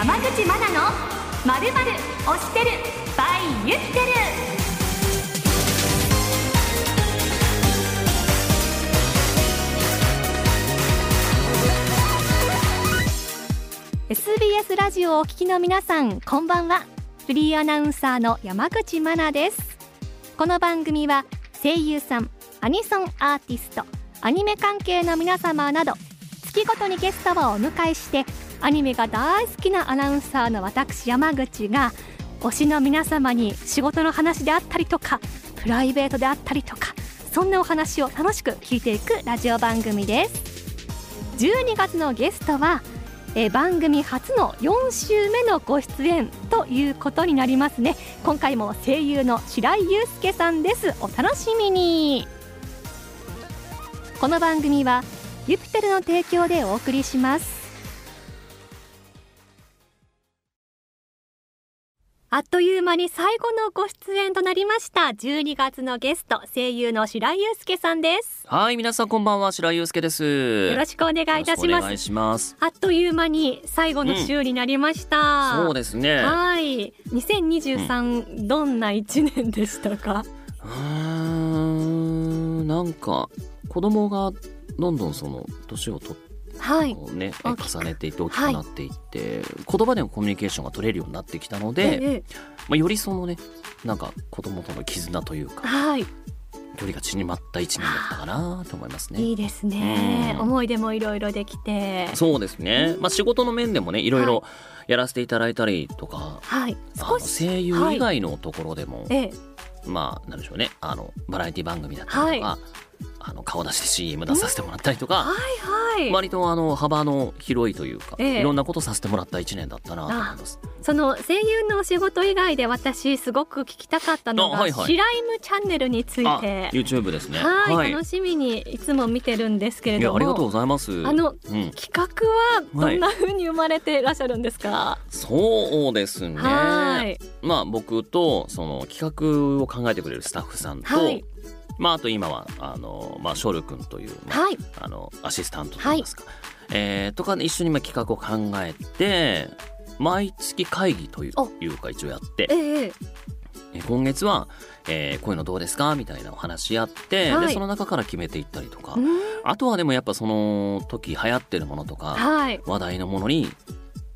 山口真奈のまるまる推してる by 言ってる。SBS ラジオをお聞きの皆さんこんばんは。フリーアナウンサーの山口真奈です。この番組は声優さんアニソンアーティストアニメ関係の皆様など月ごとにゲストをお迎えしてアニメが大好きなアナウンサーの私山口が推しの皆様に仕事の話であったりとかプライベートであったりとかそんなお話を楽しく聞いていくラジオ番組です。12月のゲストはえ番組初の4週目のご出演ということになりますね。今回も声優の白井祐介さんです。お楽しみに。この番組はユピテルの提供でお送りします。あっという間に最後のご出演となりました12月のゲスト声優の白井祐介さんですはい、皆さんこんばんは、白井祐介です。よろしくお願いいたしますよろくお願いします。あっという間に最後の週になりました、そうですね。はい2023、どんな一年でしたか？うーん、なんか子供がどんどんその年を取ってはい。こうね重ねていって大きくなっていって、言葉でのコミュニケーションが取れるようになってきたので、ええ。まあよりそのねなんか子供との絆というかはい。距離が縮まった一年だったかなと思いますね。いいですね、うん。思い出もいろいろできて。そうですね。まあ仕事の面でもねいろいろやらせていただいたりとか。はい。声優以外のところでも、ええ。まあなんでしょうね。あのバラエティ番組だったりとか、あの顔出しで CM 出させてもらったりとか、はいはい、割とあの幅の広いというか、ええ。いろんなことさせてもらった一年だったなと思います。その声優のお仕事以外で私すごく聞きたかったのが、あはいはい。シライムチャンネルについあて YouTube ですね。はい、楽しみにいつも見てるんですけれども。ありがとうございます。あのうん、企画はどんな風に生まれていらっしゃるんですか、そうですね。はい。まあ僕とその企画を考えてくれるスタッフさんと、はいまああと今はあのまあショル君という、まあはい。あのアシスタントといいますか、えーとかで一緒にまあ企画を考えて毎月会議というおいうか一応やってええええ。今月は、えーこういうのどうですかみたいなお話し合って、はい。でその中から決めていったりとか、うん。あとはでもやっぱその時流行ってるものとかはい。話題のものに、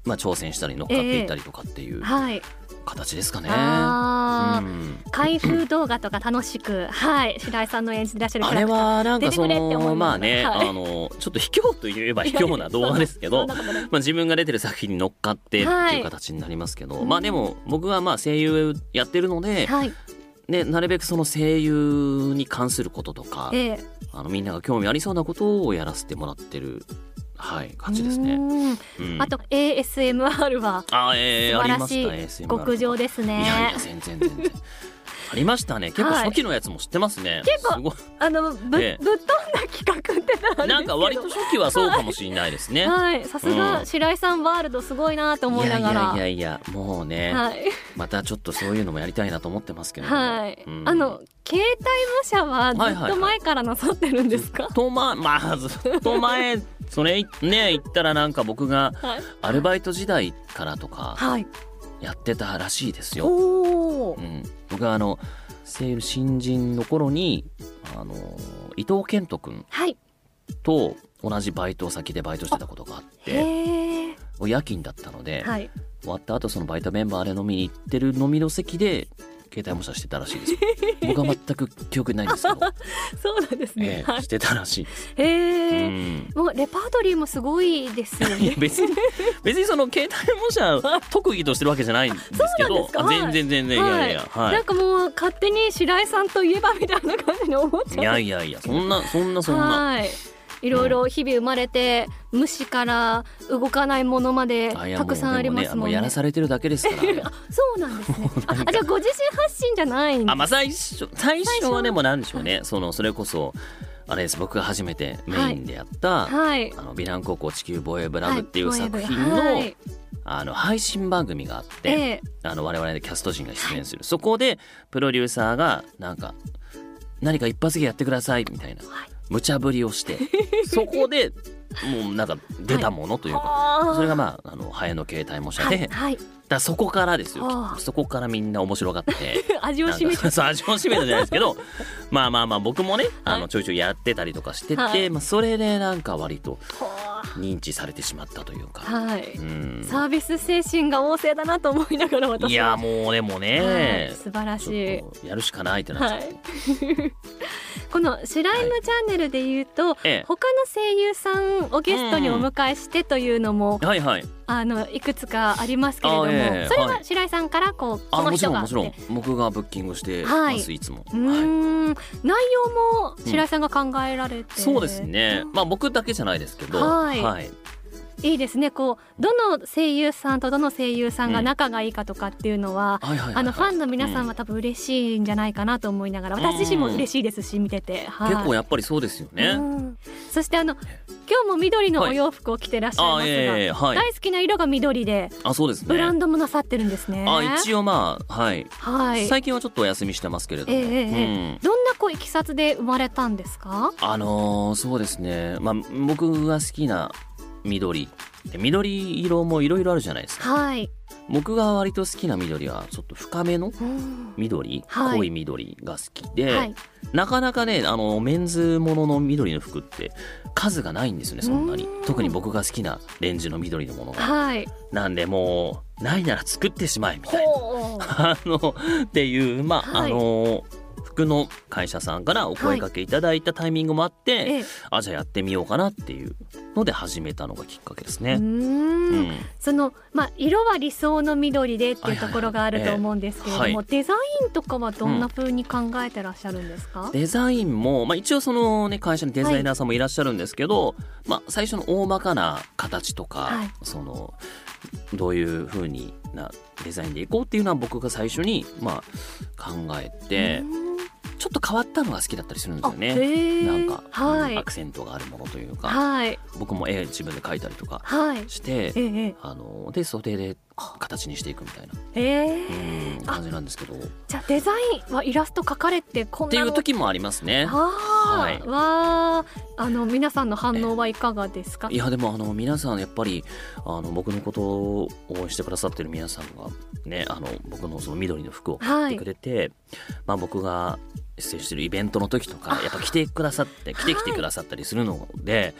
まあ、挑戦したり乗っかっていったりとかっていう。はい形ですかね。うん。開封動画とか楽しく、はい、白井さんの演じてらっしゃるキあれはなんかそのまあね、はい。あのちょっと卑怯といえば卑怯な動画ですけど まあ、自分が出てる作品に乗っかってってはい。いう形になりますけど、うん。まあでも僕はまあ声優やってるので、はい、ね、なるべくその声優に関することとかええ。あのみんなが興味ありそうなことをやらせてもらってる、はい、感じですね。あと ASMR はあ、えー、素。晴らしたい極上ですね。いやいや全然全然。ありましたね。結構はい初期のやつも知ってますね。結構すごい。あのぶ,、ええ。ぶっ飛んだ企画ってなんなんか割と初期はそうかもしれないですね。はい。さすうん。が白井さんワールドすごいなと思いながら。いやいやいやもうね、はい、またちょっとそういうのもやりたいなと思ってますけれど。も。はい。うん。あの携帯模写はずっと前からなさってるんですか、とままあずっと前それね言ったらなんか僕がはい。アルバイト時代からとかはい。やってたらしいですよ。おおうん、僕はあの声優新人の頃にあの伊藤健人君はい。と同じバイト先でバイトしてたことがあってへえ夜勤だったので、はい。終わった後そのバイトメンバーで飲みに行ってる飲みの席で携帯模写してたらしいです。よ僕は全く記憶にないんですけど、そうなんですね、はい。ええしてたらしいです、へえ、うん。もうレパートリーもすごいですよね。別に別にその携帯模写特技としてるわけじゃないんですけどですか。あ全然全然いやいやはい、なんかもう勝手に白井さんといえばみたいな感じに思っちゃう。いやいやいやそんなそんなそんな。はいいろいろ日々生まれて虫から動かないものまでたくさんありますもんね。ねやらされてるだけですから。あそうなんですねああじゃあご自身発信じゃないんですあまあ最初最初はねもうなんでしょうね。そのそれこそあれです僕が初めてメインでやった、はい。あのヴィラン高校地球防衛部ラブっていうはい作品の、はい。あの配信番組があって、ええ。あの我々でキャスト陣が出演する、そこでプロデューサーがなんか何か一発芸やってくださいみたいな。はい無茶ぶりをして そこでもうなんか出たものというか、あ。ーそれがまああのハエの携帯模写で、はい、はい、だそこからですよ。そこからみんな面白がって 味をなん占めて。かそう味を占めたじゃないですけど まあまあまあ僕もねあはい。のちょいちょいやってたりとかしてて、はい。まあ、それでなんか割とは認知されてしまったというか。あはい、うん。サービス精神が旺盛だなと思いながら私はいやもうでもね、はい素晴らしい。やるしかないってなっちゃって、はい。この「シュライムチャンネル」で言うと、ええ。他の声優さんをゲストにお迎えしてというのも、はいはいあのいくつかありますけれども、あええそれははい白井さんからこうこの人がろんもちろん。僕がブッキングしてます、はい。い、つも、うーん、内容も白井さんが考えられて、そうですね。まあ僕だけじゃないですけど。はい。はい、いいですね。こうどの声優さんとどの声優さんが仲がいいかとかっていうのは、はいはいはいはい。あのファンの皆さんうは多分嬉しいんじゃないかなと思いながら、私自身も嬉しいですし見てて、はい。結構やっぱりそうですよね、うん。そしてあの今日も緑のお洋服を着てらっしゃいますが、あええはい。大好きな色が緑であそうですね。ブランドもなさってるんですね。あ一応まあはい、はい。最近はちょっとお休みしてますけれども、ええええ。うん。どんなこういきさつで生まれたんですか？あのーそうですね。まあ僕が好きな緑。で緑色もいろいろあるじゃないですか。はい。僕が割と好きな緑はちょっと深めのうん。緑、はい。濃い緑が好きで、はい。なかなかねあのメンズものの緑の服って数がないんですよねそんなに。うん特に僕が好きなレンジの緑のものが。はい。なんでもうないなら作ってしまえみたいな。あのっていうまあ、はい。あの服の会社さんからお声かけいただいたタイミングもあって、ええ。あじゃあやってみようかなっていうので始めたのがきっかけですね。うーん。うん。そのまあ色は理想の緑でっていうところがあると思うんですけれども、はい。はいデザインとかはどんな風に考えてらっしゃるんですか？デザインも、まあ、一応そのね会社にデザイナーさんもいらっしゃるんですけど、まあ、最初の大まかな形とか、はい。そのどういう風になデザインでいこうっていうのは僕が最初に、まあ、考えてうんちょっと変わったのが好きだったりするんですよあね。なんか、はい。うんアクセントがあるものというか、はい。僕も絵自分で描いたりとかはい。して、ええあので袖で形にしていくみたいな、感じなんですけど。っじゃあデザインはイラスト描かれてこんてないのう時もありますね。ははい。い、わあ、あの皆さんの反応はいかがですか？い。やでもあの皆さんやっぱりあの僕のことを応援してくださってる皆さんがねあの僕のその緑の服を買ってくれて、まあ僕が出演してるイベントの時とかやっぱ来てくださって来て来てくださったりするので、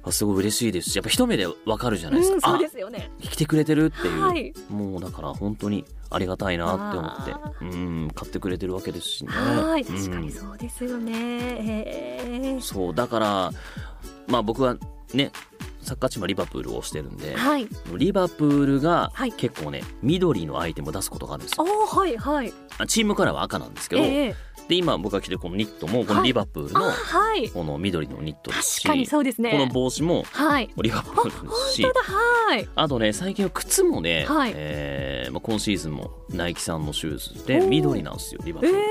あすごい嬉しいですしやっぱ一目でわかるじゃないですうん、か、そうあですよね。来てくれてるっていう、はい、もうだから本当にありがたいなって思ってあうん買ってくれてるわけですしね。はい、うん確かにそうですよね。ええそうだからまあ僕はねサッカーチームはリバプールを推してるんで、はい、リバプールがはい結構ね、緑のアイテムを出すことがあるんですあよ。はいはい。あチームカラーは赤なんですけど、ええで今僕が着てるこのニットもこのはいリバプールあのはい。この緑のニットですし、確かにそうですね。この帽子もはい。リバプールですしはい。あとね最近は靴もね、はいえーまあ、今シーズンもナイキさんのシューズで緑なんですよリバプール、え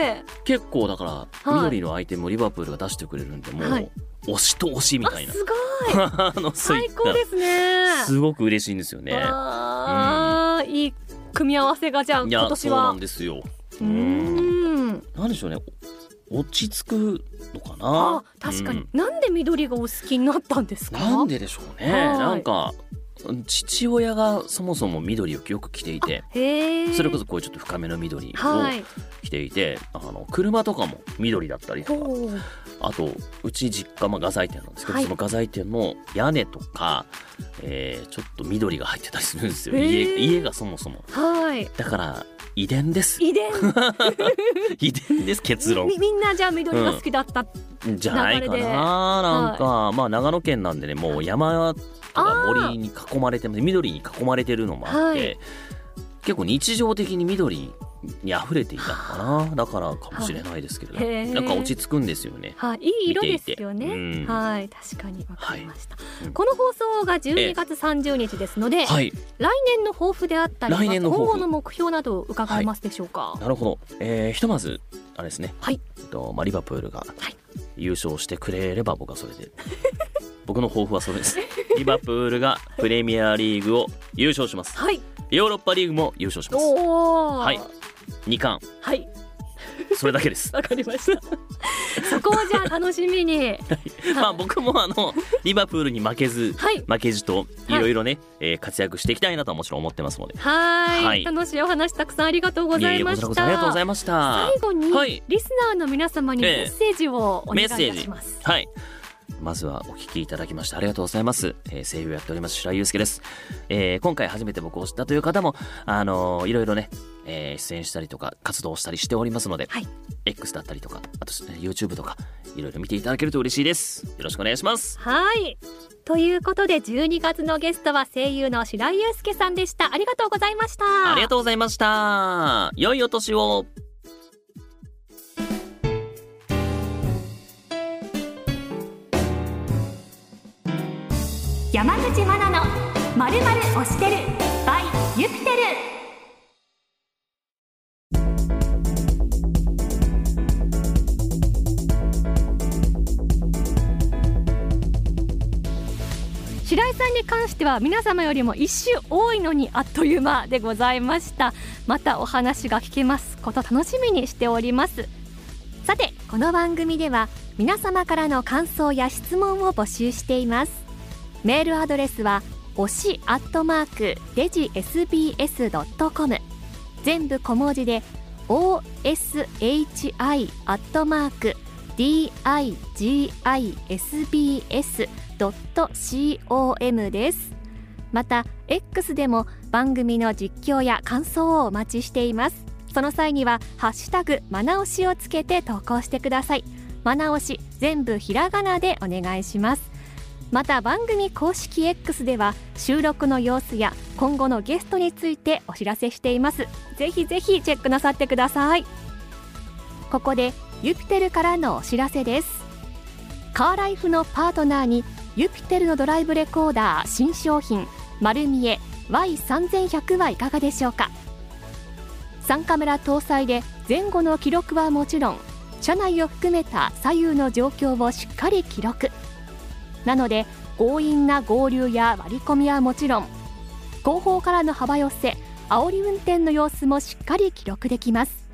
え結構だからはい緑のアイテムをリバプールが出してくれるんでもう、はい推しと推しみあたいなすごい。あの最高ですね。すごく嬉しいんですよね。ああ、いい組み合わせがじゃあ今年はそうなん。ですよ。ううんん。なんでしょうね。お落ち着くのかあな確かに、うん。なんで緑がお好きになったんですか？なんででしょうね。はい。なんか父親がそもそも緑をよく着ていて。それこそこういうちょっと深めの緑をはい。着ていて、あの車とかも緑だったりとか。あとうち実家、まあ、画材店なんですけど、はいその画材店の屋根とか、えーちょっと緑が入ってたりするんですよ家家がそもそもはい。だから遺伝です遺伝。遺伝です 結論みみんなじゃあ緑が好きだった。じゃないかななんか、まあ長野県なんでねもう山とか森に囲まれて緑に囲まれてるのもあって、はい。結構日常的に緑に溢れていたのかなだからかもしれないですけれど、はいなんか落ち着くんですよね。はい、いい色ですよね。見ていて。うん。はい、確かにわかりました、うん。この放送が12月30日ですので、はい。来年の抱負であったり、来年の抱負。今後の目標など伺えますでしょうか？なるほど、えーひとまずあれですね、はい。えっとまあ、リバプールがはい優勝してくれれば僕はそれで。僕の抱負はそれです。リバプールがプレミアリーグを優勝します。はい、ヨーロッパリーグも優勝します。はい。2冠。はい、それだけです。わかりました。そこをじゃあ楽しみに。まあ僕もあのリバプールに負けず、はい、負けじといろいろね、はい、えー、活躍していきたいなとはもちろん思ってますので。はい。楽しいお話たくさんありがとうございました。ありがとうございました。最後に、はい、リスナーの皆様にメッセージをお願いいたします、えー、はい。まずはお聞きいただきましてありがとうございます。えー、声優やっております白井祐介です。えー、今回初めて僕を知ったという方も、あのー、いろいろね、えー、出演したりとか活動したりしておりますので、はい、X だったりとか、あと、ね、YouTube とか、いろいろ見ていただけると嬉しいです。よろしくお願いします。はい。ということで12月のゲストは声優の白井祐介さんでした。ありがとうございました。ありがとうございました。良いお年を。山口真奈のまるまる推してる by ユピテル井さんに関しては皆様よりも一周多いのにあっという間でございました。またお話が聞けますこと楽しみにしております。さてこの番組では皆様からの感想や質問を募集しています。メールアドレスは推しアットマークデジ SBS.com 全部小文字で oshi アットマーク .com です。また X でも番組の実況や感想をお待ちしています。その際にはハッシュタグマナオシをつけて投稿してください。マナオシ全部ひらがなでお願いします。また番組公式 X では収録の様子や今後のゲストについてお知らせしています。ぜひぜひチェックなさってください。ここでユピテルからのお知らせです。カーライフのパートナーにユピテルのドライブレコーダー新商品丸見え Y3100 はいかがでしょうか？3カメラ搭載で前後の記録はもちろん車内を含めた左右の状況をしっかり記録。なので強引な合流や割り込みはもちろん後方からの幅寄せ煽り運転の様子もしっかり記録できます。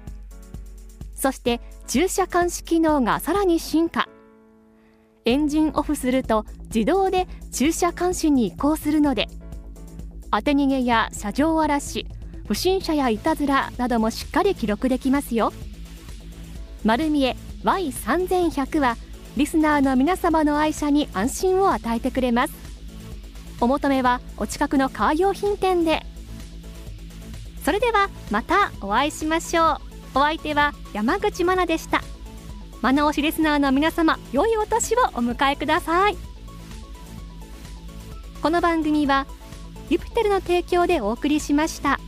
そして駐車監視機能がさらに進化。エンジンオフすると自動で駐車監視に移行するので当て逃げや車上荒らし不審者やいたずらなどもしっかり記録できますよ。丸見え Y3100 はリスナーの皆様の愛車に安心を与えてくれます。お求めはお近くのカー用品店で。それではまたお会いしましょう。お相手は山口真奈でした。マナオシリスナーの皆様良いお年をお迎えくださいこの番組はユピテルの提供でお送りしました。